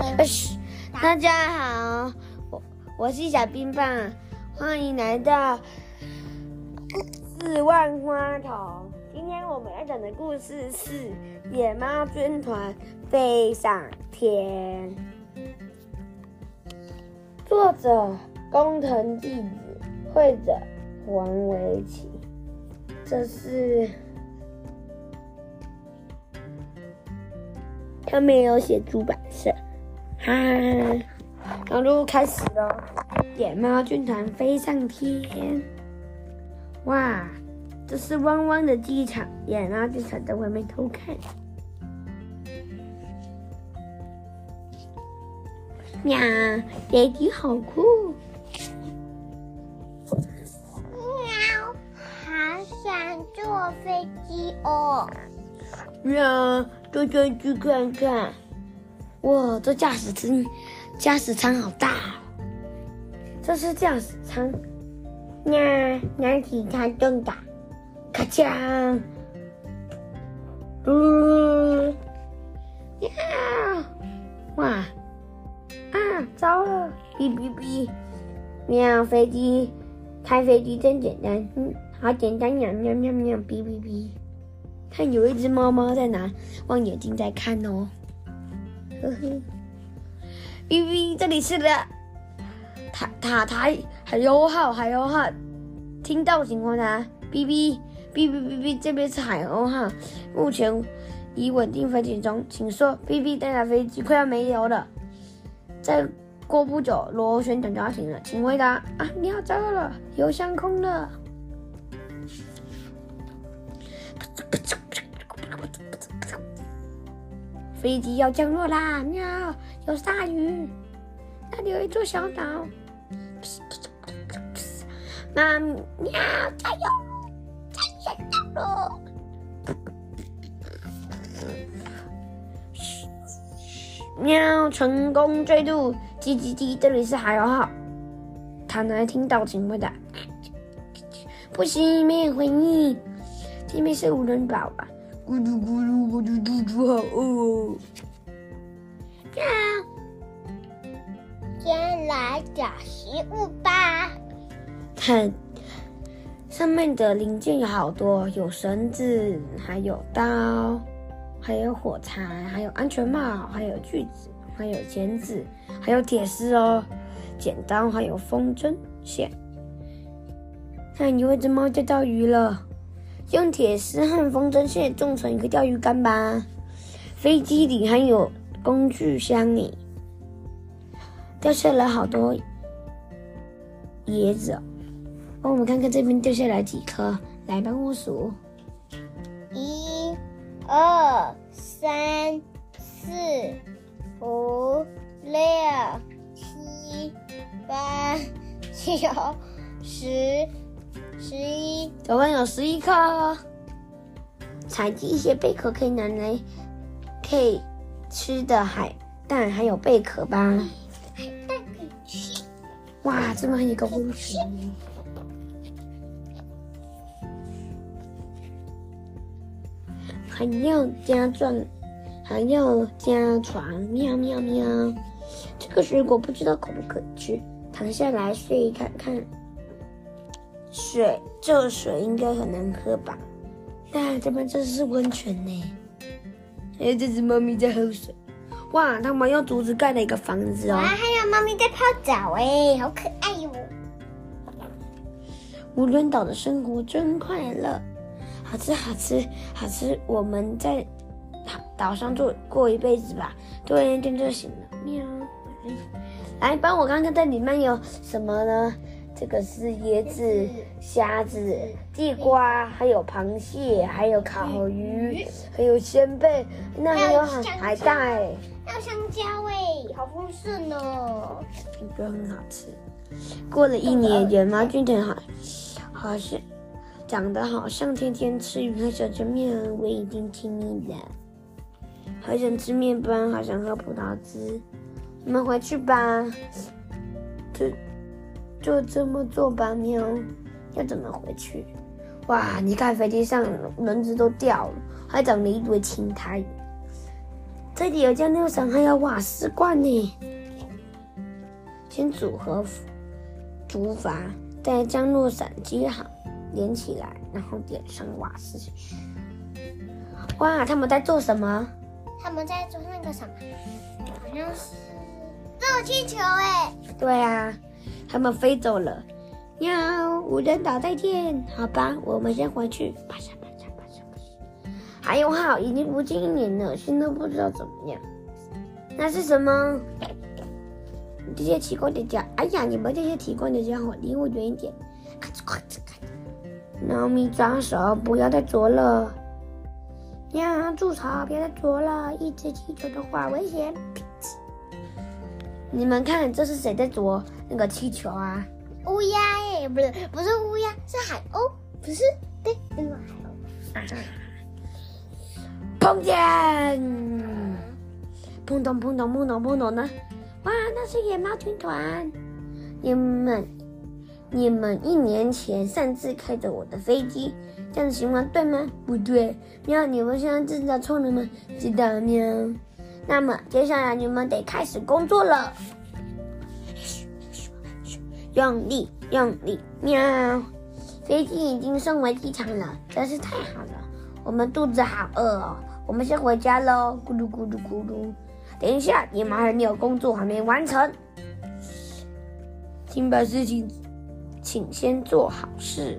呃，大家好，我我是小冰棒，欢迎来到四万花筒。今天我们要讲的故事是《野猫军团飞上天》，作者工藤纪子，绘者黄维琪。这是。他没有写出版社，哈，哈，然后开始了。野猫军团飞上天，哇，这是汪汪的机场，野猫军团在外面偷看。喵，飞机好酷！喵，好想坐飞机哦。喵。就再去看看，哇，这驾驶舱，驾驶舱好大哦！这是驾驶舱，呀，哪体它更大，咔嚓，噜，呀，哇，啊，糟了，哔哔哔，喵，飞机，开飞机真简单，嗯，好简单，喵喵喵喵，哔哔哔。看，有一只猫猫在拿望远镜在看哦，呵呵。哔哔，这里是的，塔塔台海鸥号，海鸥号，听到情况呢？哔哔哔哔哔哔，这边是海鸥号，目前已稳定飞行中，请说。哔哔，这架飞机快要没油了，再过不久螺旋桨就要停了，请回答。啊，你好，糟了，油箱空了。飞机要降落啦！喵，有鲨鱼，那里有一座小岛。妈，喵，加油！加油降落！喵，成功坠入。叽叽叽，这里是海鸥号。他能听到请回答。不行，没有回应。这边是无人岛吧？咕噜咕噜，我的肚子好饿哦！先来找食物吧。看，上面的零件有好多，有绳子，还有刀，还有火柴，还有安全帽，还有锯子，还有钳子，还有铁丝哦，剪刀，还有风筝线。看，有一只猫钓到鱼了。用铁丝和风筝线种成一个钓鱼竿吧。飞机里还有工具箱里，掉下来好多椰子哦。帮我们看看这边掉下来几颗，来帮我数：一、二、三、四、五、六、七、八、九、十。总共有十一颗。采集一些贝壳可以拿来可以吃的海蛋，还有贝壳吧。海蛋可以吃。哇，这么一个温泉。还要加钻，还要加床，喵喵喵。这个水果不知道可不可以吃，躺下来睡看看。水，这水应该很难喝吧？那，这边这是温泉呢。哎，这只猫咪在喝水。哇，他们用竹子盖了一个房子哦。哇，还有猫咪在泡澡哎，好可爱哟、哦！无人岛的生活真快乐，好吃好吃好吃。我们在岛上住过一辈子吧，多一天就行了。喵，来帮我看看这里面有什么呢？这个是椰子、虾子、地瓜，还有螃蟹，还有烤鱼，还有仙贝，那还有海海带，还有香蕉哎，好丰盛哦！你觉得很好吃。过了一年，野猫军团好，好像长得好像天天吃鱼和小吃面，我已经听腻了。好想吃面包，好想喝葡萄汁。我们回去吧。这。就这么坐吧，喵。要怎么回去？哇，你看飞机上轮子都掉了，还长了一堆青苔。这里有降落伞，还有瓦斯罐呢。先组合竹筏，再降落伞接好，连起来，然后点上瓦斯。哇，他们在做什么？他们在做那个什么？好像是热气球哎。对啊，他们飞走了。喵，无人岛再见。好吧，我们先回去。啪嚓啪嚓啪嚓啪嚓。还有号已经不见一年了，现在不知道怎么样。那是什么？这些奇怪的家伙，哎呀，你们这些奇怪的家伙，离我远一点！咔哧咔哧咔哧。猫咪抓手，不要再啄了。呀，住手！别再啄了，一直踢球的话危险。你们看，这是谁在啄那个气球啊？乌鸦耶，不是，不是乌鸦，是海鸥，不是，对，那个海鸥。碰见，砰咚砰咚砰咚砰咚呢，哇，那是野猫军团！你们，你们一年前擅自开着我的飞机。这样行吗？对吗？不对。喵，你们现在知道错了吗？知道喵。那么接下来你们得开始工作了。用力，用力，喵！飞机已经送回机场了，真是太好了。我们肚子好饿哦，我们先回家喽。咕噜咕噜咕噜。等一下，你们还有工作还没完成，请把事情，请先做好事。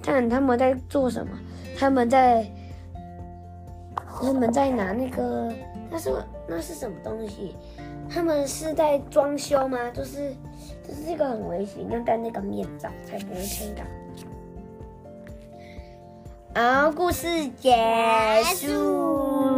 看他们在做什么？他们在，他们在拿那个，那是那是什么东西？他们是在装修吗？就是，就是这个很危险，要戴那个面罩才不会听到。好，故事结束。